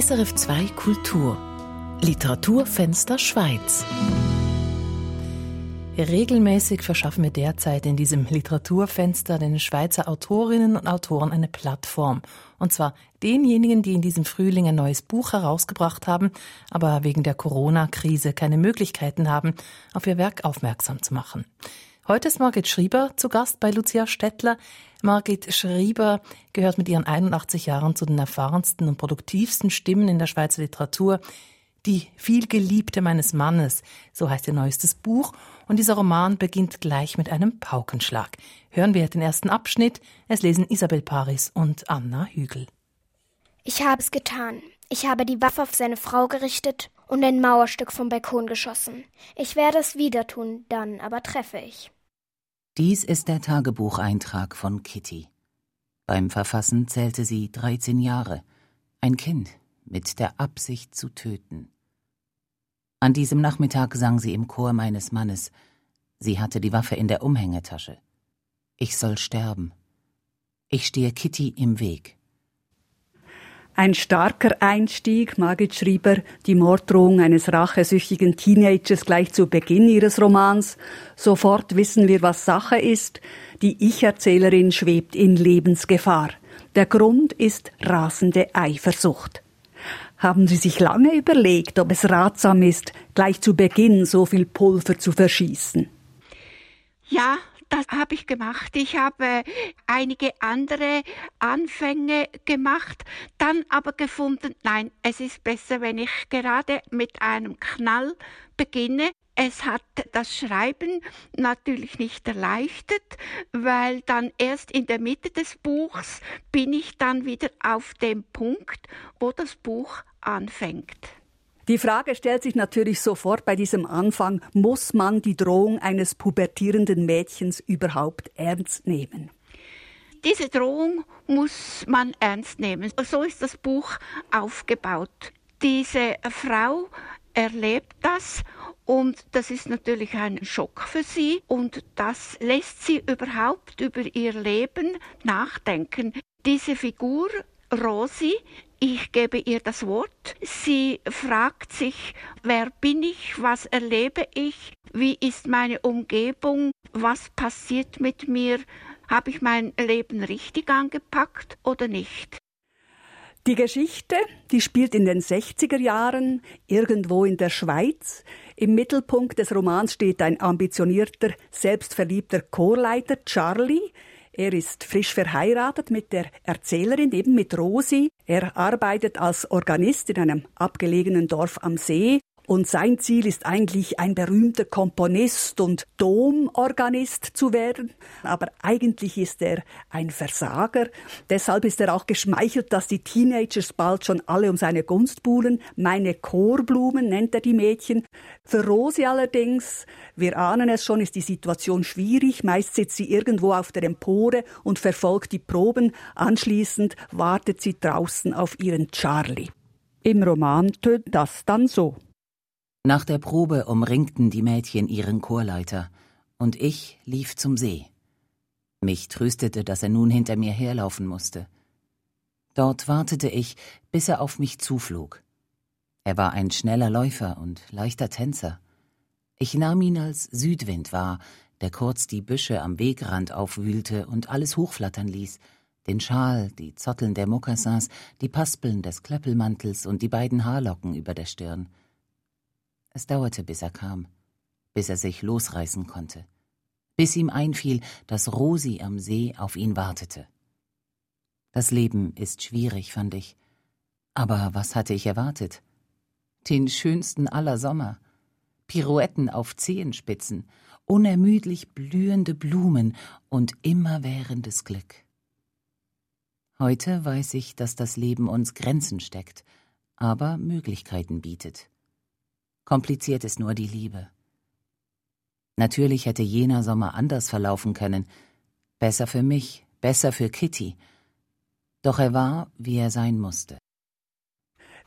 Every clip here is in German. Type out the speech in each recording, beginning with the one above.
SRF 2 Kultur Literaturfenster Schweiz Regelmäßig verschaffen wir derzeit in diesem Literaturfenster den Schweizer Autorinnen und Autoren eine Plattform. Und zwar denjenigen, die in diesem Frühling ein neues Buch herausgebracht haben, aber wegen der Corona-Krise keine Möglichkeiten haben, auf ihr Werk aufmerksam zu machen. Heute ist Margit Schrieber zu Gast bei Lucia Stettler. Margit Schrieber gehört mit ihren 81 Jahren zu den erfahrensten und produktivsten Stimmen in der Schweizer Literatur. Die vielgeliebte meines Mannes, so heißt ihr neuestes Buch, und dieser Roman beginnt gleich mit einem Paukenschlag. Hören wir den ersten Abschnitt. Es lesen Isabel Paris und Anna Hügel. Ich habe es getan. Ich habe die Waffe auf seine Frau gerichtet und ein Mauerstück vom Balkon geschossen. Ich werde es wieder tun, dann aber treffe ich. Dies ist der Tagebucheintrag von Kitty. Beim Verfassen zählte sie 13 Jahre. Ein Kind mit der Absicht zu töten. An diesem Nachmittag sang sie im Chor meines Mannes. Sie hatte die Waffe in der Umhängetasche. Ich soll sterben. Ich stehe Kitty im Weg. Ein starker Einstieg, Margit Schrieber, die Morddrohung eines rachesüchtigen Teenagers gleich zu Beginn ihres Romans. Sofort wissen wir, was Sache ist. Die Ich-Erzählerin schwebt in Lebensgefahr. Der Grund ist rasende Eifersucht. Haben Sie sich lange überlegt, ob es ratsam ist, gleich zu Beginn so viel Pulver zu verschießen? Ja, das habe ich gemacht. Ich habe einige andere Anfänge gemacht, dann aber gefunden, nein, es ist besser, wenn ich gerade mit einem Knall beginne. Es hat das Schreiben natürlich nicht erleichtert, weil dann erst in der Mitte des Buchs bin ich dann wieder auf dem Punkt, wo das Buch anfängt. Die Frage stellt sich natürlich sofort bei diesem Anfang, muss man die Drohung eines pubertierenden Mädchens überhaupt ernst nehmen? Diese Drohung muss man ernst nehmen. So ist das Buch aufgebaut. Diese Frau erlebt das und das ist natürlich ein Schock für sie und das lässt sie überhaupt über ihr Leben nachdenken. Diese Figur Rosi ich gebe ihr das Wort. Sie fragt sich, wer bin ich, was erlebe ich, wie ist meine Umgebung, was passiert mit mir, habe ich mein Leben richtig angepackt oder nicht. Die Geschichte, die spielt in den 60er Jahren irgendwo in der Schweiz. Im Mittelpunkt des Romans steht ein ambitionierter, selbstverliebter Chorleiter Charlie, er ist frisch verheiratet mit der Erzählerin, eben mit Rosi. Er arbeitet als Organist in einem abgelegenen Dorf am See und sein Ziel ist eigentlich, ein berühmter Komponist und Domorganist zu werden. Aber eigentlich ist er ein Versager. Deshalb ist er auch geschmeichelt, dass die Teenagers bald schon alle um seine Gunst buhlen. Meine Chorblumen nennt er die Mädchen. Für Rosi allerdings, wir ahnen es schon, ist die Situation schwierig. Meist sitzt sie irgendwo auf der Empore und verfolgt die Proben. Anschließend wartet sie draußen auf ihren Charlie. Im Roman tönt das dann so. Nach der Probe umringten die Mädchen ihren Chorleiter, und ich lief zum See. Mich tröstete, dass er nun hinter mir herlaufen musste. Dort wartete ich, bis er auf mich zuflog. Er war ein schneller Läufer und leichter Tänzer. Ich nahm ihn als Südwind wahr, der kurz die Büsche am Wegrand aufwühlte und alles hochflattern ließ, den Schal, die Zotteln der Mokassins, die Paspeln des Klöppelmantels und die beiden Haarlocken über der Stirn. Es dauerte, bis er kam, bis er sich losreißen konnte, bis ihm einfiel, dass Rosi am See auf ihn wartete. Das Leben ist schwierig, fand ich. Aber was hatte ich erwartet? Den schönsten aller Sommer. Pirouetten auf Zehenspitzen, unermüdlich blühende Blumen und immerwährendes Glück. Heute weiß ich, dass das Leben uns Grenzen steckt, aber Möglichkeiten bietet. Kompliziert ist nur die Liebe. Natürlich hätte jener Sommer anders verlaufen können. Besser für mich, besser für Kitty. Doch er war, wie er sein musste.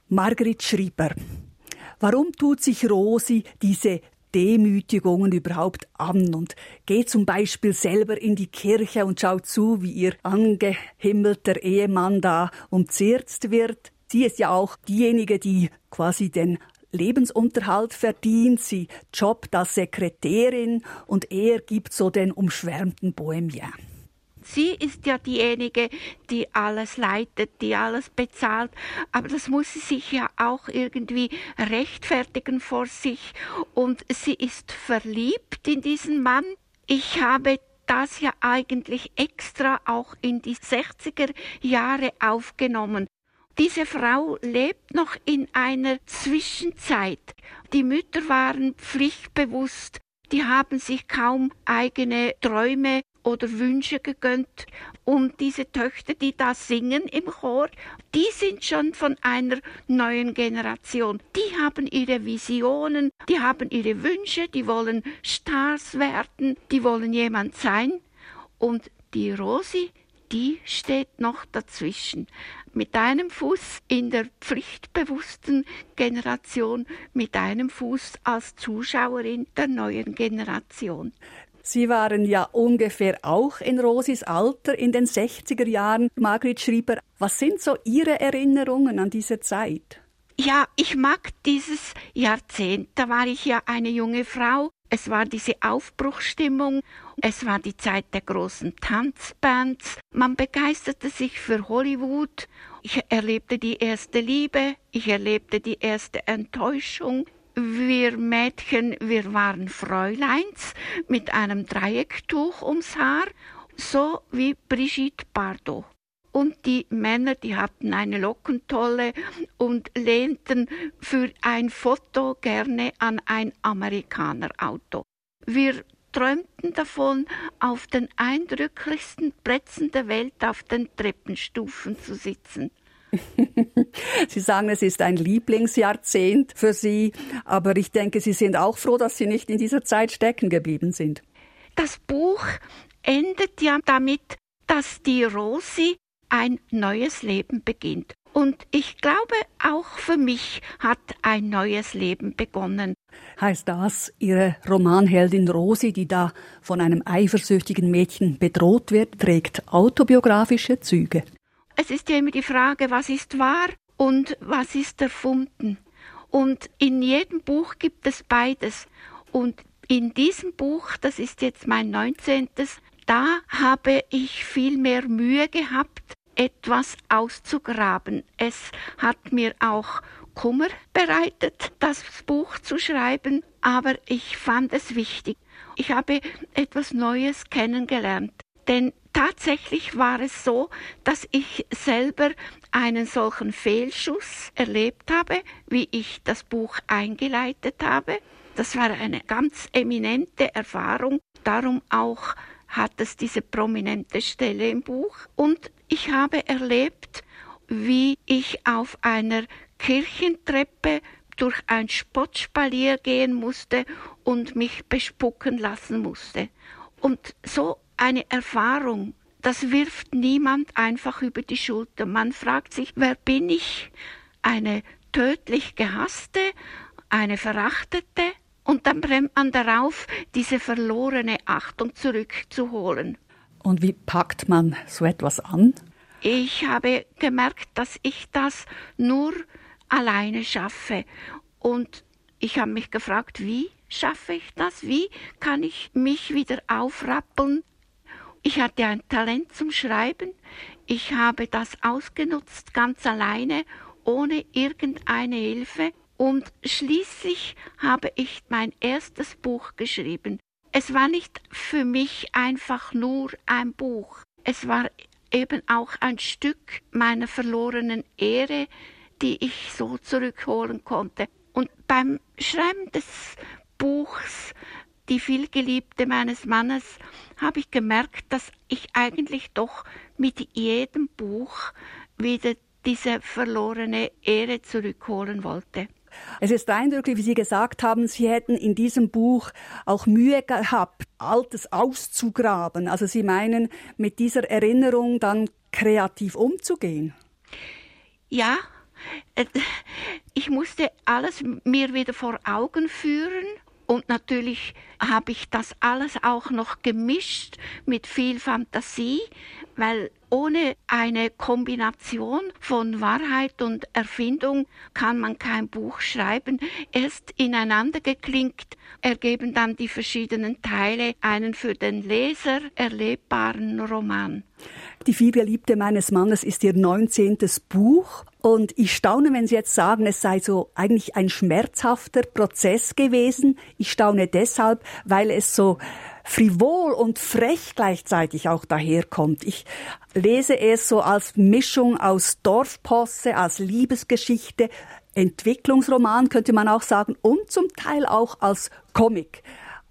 Margrit Schrieber. Warum tut sich Rosi diese Demütigungen überhaupt an und geht zum Beispiel selber in die Kirche und schaut zu, wie ihr angehimmelter Ehemann da umzirzt wird? Sie ist ja auch diejenige, die quasi den Lebensunterhalt verdient. Sie jobbt als Sekretärin und er gibt so den umschwärmten Bohemien. Sie ist ja diejenige, die alles leitet, die alles bezahlt, aber das muss sie sich ja auch irgendwie rechtfertigen vor sich und sie ist verliebt in diesen Mann. Ich habe das ja eigentlich extra auch in die 60er Jahre aufgenommen. Diese Frau lebt noch in einer Zwischenzeit. Die Mütter waren pflichtbewusst, die haben sich kaum eigene Träume oder Wünsche gegönnt. Und diese Töchter, die da singen im Chor, die sind schon von einer neuen Generation. Die haben ihre Visionen, die haben ihre Wünsche, die wollen Stars werden, die wollen jemand sein. Und die Rosi, die steht noch dazwischen. Mit einem Fuß in der pflichtbewussten Generation, mit einem Fuß als Zuschauerin der neuen Generation. Sie waren ja ungefähr auch in Rosis Alter in den 60er Jahren. Margret Schrieber, was sind so Ihre Erinnerungen an diese Zeit? Ja, ich mag dieses Jahrzehnt. Da war ich ja eine junge Frau. Es war diese Aufbruchsstimmung. Es war die Zeit der großen Tanzbands. Man begeisterte sich für Hollywood. Ich erlebte die erste Liebe. Ich erlebte die erste Enttäuschung. Wir Mädchen, wir waren Fräuleins mit einem Dreiecktuch ums Haar, so wie Brigitte Bardot. Und die Männer, die hatten eine Lockentolle und lehnten für ein Foto gerne an ein Amerikanerauto. Wir träumten davon, auf den eindrücklichsten Plätzen der Welt auf den Treppenstufen zu sitzen. Sie sagen, es ist ein Lieblingsjahrzehnt für Sie, aber ich denke, Sie sind auch froh, dass Sie nicht in dieser Zeit stecken geblieben sind. Das Buch endet ja damit, dass die Rosi ein neues Leben beginnt. Und ich glaube, auch für mich hat ein neues Leben begonnen. Heißt das, Ihre Romanheldin Rosi, die da von einem eifersüchtigen Mädchen bedroht wird, trägt autobiografische Züge? Es ist ja immer die Frage, was ist wahr und was ist erfunden. Und in jedem Buch gibt es beides. Und in diesem Buch, das ist jetzt mein 19., da habe ich viel mehr Mühe gehabt, etwas auszugraben. Es hat mir auch Kummer bereitet, das Buch zu schreiben, aber ich fand es wichtig. Ich habe etwas Neues kennengelernt. Denn tatsächlich war es so, dass ich selber einen solchen Fehlschuss erlebt habe, wie ich das Buch eingeleitet habe. Das war eine ganz eminente Erfahrung. Darum auch hat es diese prominente Stelle im Buch. Und ich habe erlebt, wie ich auf einer Kirchentreppe durch ein Spottspalier gehen musste und mich bespucken lassen musste. Und so eine Erfahrung, das wirft niemand einfach über die Schulter. Man fragt sich, wer bin ich? Eine tödlich gehasste, eine verachtete? Und dann brennt man darauf, diese verlorene Achtung zurückzuholen. Und wie packt man so etwas an? Ich habe gemerkt, dass ich das nur alleine schaffe. Und ich habe mich gefragt, wie schaffe ich das? Wie kann ich mich wieder aufrappeln? Ich hatte ein Talent zum Schreiben. Ich habe das ausgenutzt, ganz alleine, ohne irgendeine Hilfe. Und schließlich habe ich mein erstes Buch geschrieben. Es war nicht für mich einfach nur ein Buch. Es war eben auch ein Stück meiner verlorenen Ehre, die ich so zurückholen konnte. Und beim Schreiben des Buchs die vielgeliebte meines Mannes, habe ich gemerkt, dass ich eigentlich doch mit jedem Buch wieder diese verlorene Ehre zurückholen wollte. Es ist eindrücklich, wie Sie gesagt haben, Sie hätten in diesem Buch auch Mühe gehabt, Altes auszugraben. Also Sie meinen, mit dieser Erinnerung dann kreativ umzugehen? Ja, äh, ich musste alles mir wieder vor Augen führen und natürlich habe ich das alles auch noch gemischt mit viel Fantasie, weil ohne eine Kombination von Wahrheit und Erfindung kann man kein Buch schreiben. Erst ineinander geklinkt ergeben dann die verschiedenen Teile einen für den Leser erlebbaren Roman. Die Vielgeliebte meines Mannes ist ihr 19. Buch. Und ich staune, wenn Sie jetzt sagen, es sei so eigentlich ein schmerzhafter Prozess gewesen. Ich staune deshalb, weil es so frivol und frech gleichzeitig auch daherkommt. Ich lese es so als Mischung aus Dorfposse, als Liebesgeschichte, Entwicklungsroman könnte man auch sagen und zum Teil auch als Comic.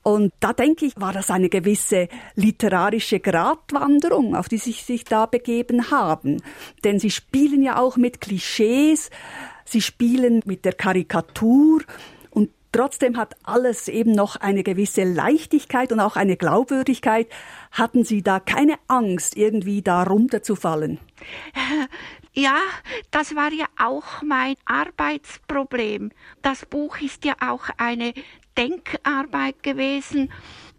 Und da denke ich, war das eine gewisse literarische Gratwanderung, auf die sie sich da begeben haben. Denn sie spielen ja auch mit Klischees, sie spielen mit der Karikatur trotzdem hat alles eben noch eine gewisse Leichtigkeit und auch eine Glaubwürdigkeit. Hatten Sie da keine Angst, irgendwie da runterzufallen? Ja, das war ja auch mein Arbeitsproblem. Das Buch ist ja auch eine Denkarbeit gewesen.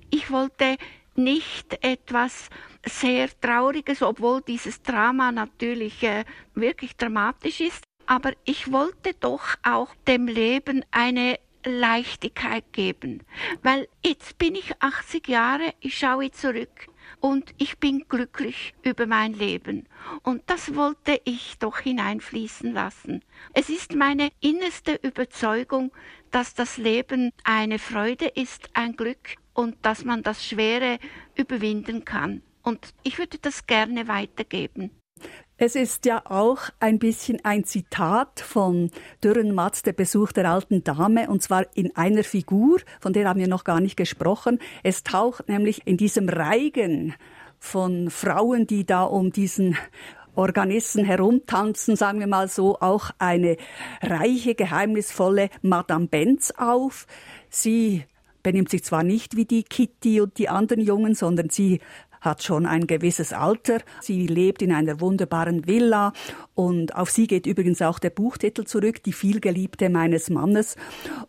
Ich wollte nicht etwas sehr Trauriges, obwohl dieses Drama natürlich äh, wirklich dramatisch ist, aber ich wollte doch auch dem Leben eine Leichtigkeit geben, weil jetzt bin ich 80 Jahre, ich schaue zurück und ich bin glücklich über mein Leben. Und das wollte ich doch hineinfließen lassen. Es ist meine innerste Überzeugung, dass das Leben eine Freude ist, ein Glück und dass man das Schwere überwinden kann. Und ich würde das gerne weitergeben. Es ist ja auch ein bisschen ein Zitat von Dürrenmatz, der Besuch der alten Dame, und zwar in einer Figur, von der haben wir noch gar nicht gesprochen. Es taucht nämlich in diesem Reigen von Frauen, die da um diesen Organisten herumtanzen, sagen wir mal so, auch eine reiche, geheimnisvolle Madame Benz auf. Sie benimmt sich zwar nicht wie die Kitty und die anderen Jungen, sondern sie hat schon ein gewisses Alter. Sie lebt in einer wunderbaren Villa und auf sie geht übrigens auch der Buchtitel zurück, Die vielgeliebte meines Mannes.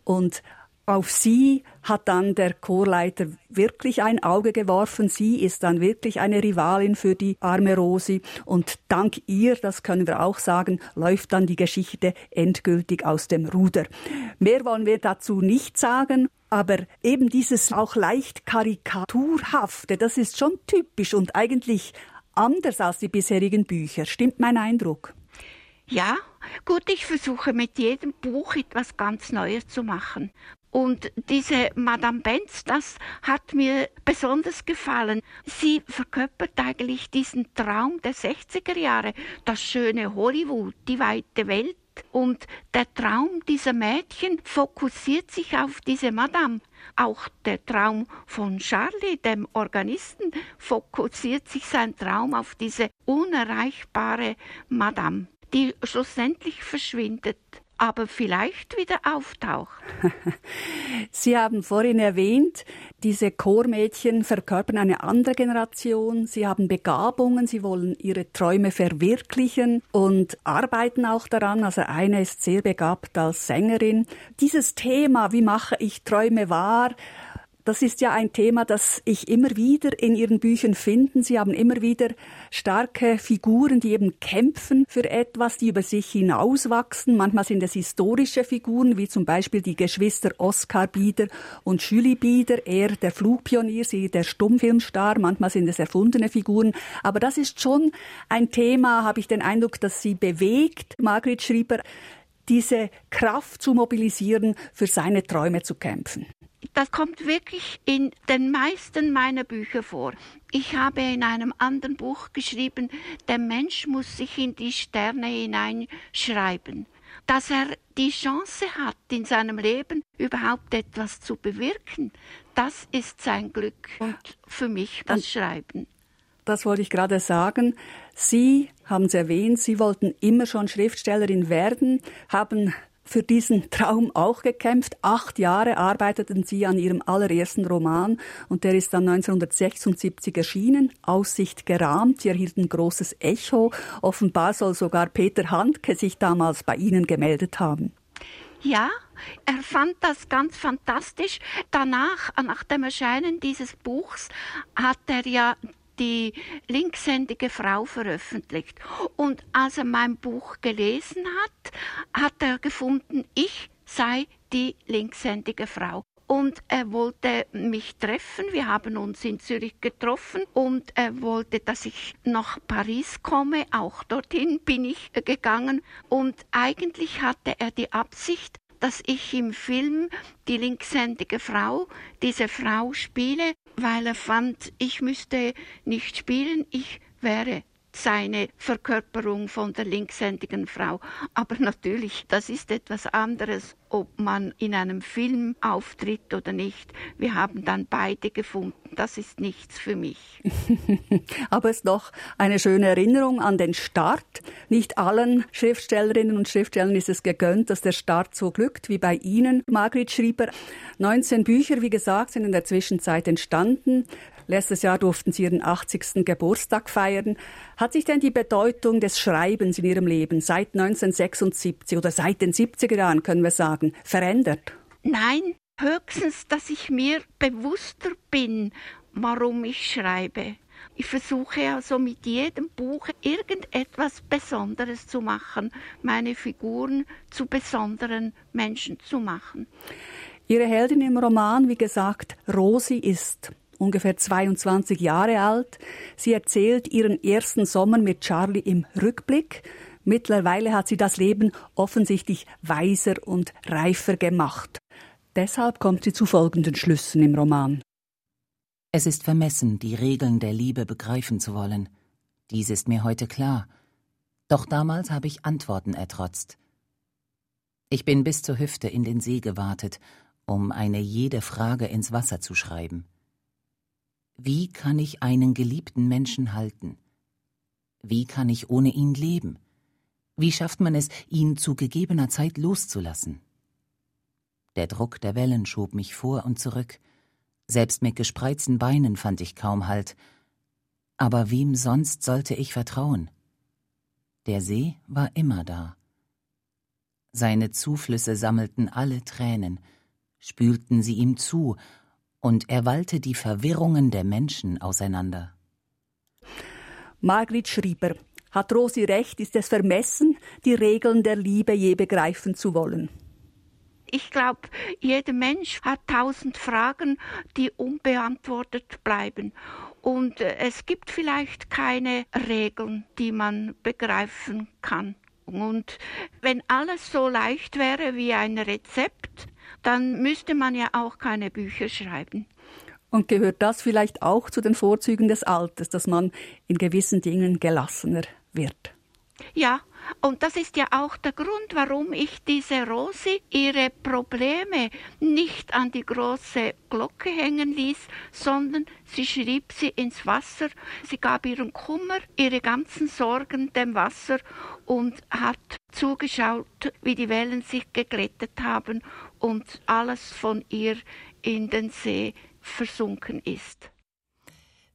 Und auf sie hat dann der Chorleiter wirklich ein Auge geworfen. Sie ist dann wirklich eine Rivalin für die arme Rosi. Und dank ihr, das können wir auch sagen, läuft dann die Geschichte endgültig aus dem Ruder. Mehr wollen wir dazu nicht sagen. Aber eben dieses auch leicht karikaturhafte, das ist schon typisch und eigentlich anders als die bisherigen Bücher. Stimmt mein Eindruck? Ja, gut, ich versuche mit jedem Buch etwas ganz Neues zu machen. Und diese Madame Benz, das hat mir besonders gefallen. Sie verkörpert eigentlich diesen Traum der 60er Jahre, das schöne Hollywood, die weite Welt. Und der Traum dieser Mädchen fokussiert sich auf diese Madame. Auch der Traum von Charlie, dem Organisten, fokussiert sich sein Traum auf diese unerreichbare Madame, die schlussendlich verschwindet aber vielleicht wieder auftaucht. Sie haben vorhin erwähnt, diese Chormädchen verkörpern eine andere Generation. Sie haben Begabungen, sie wollen ihre Träume verwirklichen und arbeiten auch daran. Also eine ist sehr begabt als Sängerin. Dieses Thema, wie mache ich Träume wahr, das ist ja ein Thema, das ich immer wieder in Ihren Büchern finde. Sie haben immer wieder starke Figuren, die eben kämpfen für etwas, die über sich hinauswachsen. Manchmal sind es historische Figuren, wie zum Beispiel die Geschwister Oskar Bieder und Julie Bieder, er der Flugpionier, sie der Stummfilmstar. Manchmal sind es erfundene Figuren. Aber das ist schon ein Thema, habe ich den Eindruck, dass sie bewegt. Margret Schrieber, diese Kraft zu mobilisieren, für seine Träume zu kämpfen. Das kommt wirklich in den meisten meiner Bücher vor. Ich habe in einem anderen Buch geschrieben, der Mensch muss sich in die Sterne hineinschreiben, dass er die Chance hat, in seinem Leben überhaupt etwas zu bewirken. Das ist sein Glück und für mich das Schreiben. Das wollte ich gerade sagen. Sie haben es erwähnt, Sie wollten immer schon Schriftstellerin werden, haben für diesen Traum auch gekämpft. Acht Jahre arbeiteten sie an ihrem allerersten Roman und der ist dann 1976 erschienen, Aussicht gerahmt. Sie erhielten großes Echo. Offenbar soll sogar Peter Handke sich damals bei Ihnen gemeldet haben. Ja, er fand das ganz fantastisch. Danach, nach dem Erscheinen dieses Buchs, hat er ja die linkshändige Frau veröffentlicht. Und als er mein Buch gelesen hat, hat er gefunden, ich sei die linkshändige Frau und er wollte mich treffen. Wir haben uns in Zürich getroffen und er wollte, dass ich nach Paris komme. Auch dorthin bin ich gegangen und eigentlich hatte er die Absicht, dass ich im Film die linkshändige Frau, diese Frau spiele, weil er fand, ich müsste nicht spielen, ich wäre seine Verkörperung von der linkshändigen Frau. Aber natürlich, das ist etwas anderes, ob man in einem Film auftritt oder nicht. Wir haben dann beide gefunden, das ist nichts für mich. Aber es ist doch eine schöne Erinnerung an den Start. Nicht allen Schriftstellerinnen und Schriftstellern ist es gegönnt, dass der Start so glückt wie bei Ihnen. Margrit Schrieber, 19 Bücher, wie gesagt, sind in der Zwischenzeit entstanden. Letztes Jahr durften Sie Ihren 80. Geburtstag feiern. Hat sich denn die Bedeutung des Schreibens in Ihrem Leben seit 1976 oder seit den 70er Jahren, können wir sagen, verändert? Nein, höchstens, dass ich mir bewusster bin, warum ich schreibe. Ich versuche also mit jedem Buch irgendetwas Besonderes zu machen, meine Figuren zu besonderen Menschen zu machen. Ihre Heldin im Roman, wie gesagt, Rosi ist ungefähr 22 Jahre alt. Sie erzählt ihren ersten Sommer mit Charlie im Rückblick. Mittlerweile hat sie das Leben offensichtlich weiser und reifer gemacht. Deshalb kommt sie zu folgenden Schlüssen im Roman. Es ist vermessen, die Regeln der Liebe begreifen zu wollen. Dies ist mir heute klar. Doch damals habe ich Antworten ertrotzt. Ich bin bis zur Hüfte in den See gewartet, um eine jede Frage ins Wasser zu schreiben. Wie kann ich einen geliebten Menschen halten? Wie kann ich ohne ihn leben? Wie schafft man es, ihn zu gegebener Zeit loszulassen? Der Druck der Wellen schob mich vor und zurück. Selbst mit gespreizten Beinen fand ich kaum Halt. Aber wem sonst sollte ich vertrauen? Der See war immer da. Seine Zuflüsse sammelten alle Tränen, spülten sie ihm zu und er wallte die Verwirrungen der Menschen auseinander. Margrit Schrieber, hat Rosi recht, ist es vermessen, die Regeln der Liebe je begreifen zu wollen? Ich glaube, jeder Mensch hat tausend Fragen, die unbeantwortet bleiben. Und äh, es gibt vielleicht keine Regeln, die man begreifen kann. Und wenn alles so leicht wäre wie ein Rezept, dann müsste man ja auch keine Bücher schreiben. Und gehört das vielleicht auch zu den Vorzügen des Alters, dass man in gewissen Dingen gelassener wird? Ja, und das ist ja auch der Grund, warum ich diese Rosi ihre Probleme nicht an die große Glocke hängen ließ, sondern sie schrieb sie ins Wasser. Sie gab ihren Kummer, ihre ganzen Sorgen dem Wasser und hat zugeschaut, wie die Wellen sich geglättet haben und alles von ihr in den See versunken ist.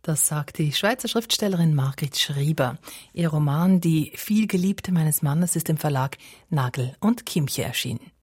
Das sagt die Schweizer Schriftstellerin Margrit Schrieber. Ihr Roman Die vielgeliebte meines Mannes ist im Verlag Nagel und Kimche erschienen.